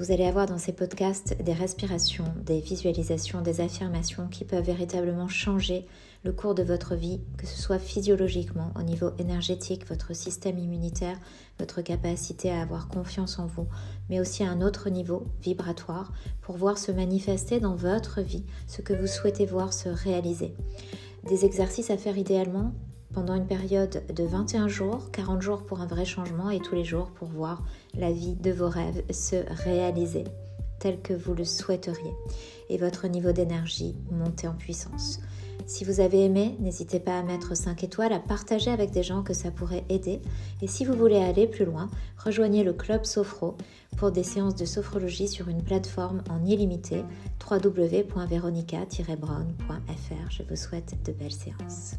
Vous allez avoir dans ces podcasts des respirations, des visualisations, des affirmations qui peuvent véritablement changer le cours de votre vie, que ce soit physiologiquement, au niveau énergétique, votre système immunitaire, votre capacité à avoir confiance en vous, mais aussi à un autre niveau vibratoire pour voir se manifester dans votre vie ce que vous souhaitez voir se réaliser. Des exercices à faire idéalement pendant une période de 21 jours, 40 jours pour un vrai changement et tous les jours pour voir la vie de vos rêves se réaliser tel que vous le souhaiteriez et votre niveau d'énergie monter en puissance. Si vous avez aimé, n'hésitez pas à mettre 5 étoiles, à partager avec des gens que ça pourrait aider. Et si vous voulez aller plus loin, rejoignez le club Sophro pour des séances de sophrologie sur une plateforme en illimité www.veronica-brown.fr. Je vous souhaite de belles séances.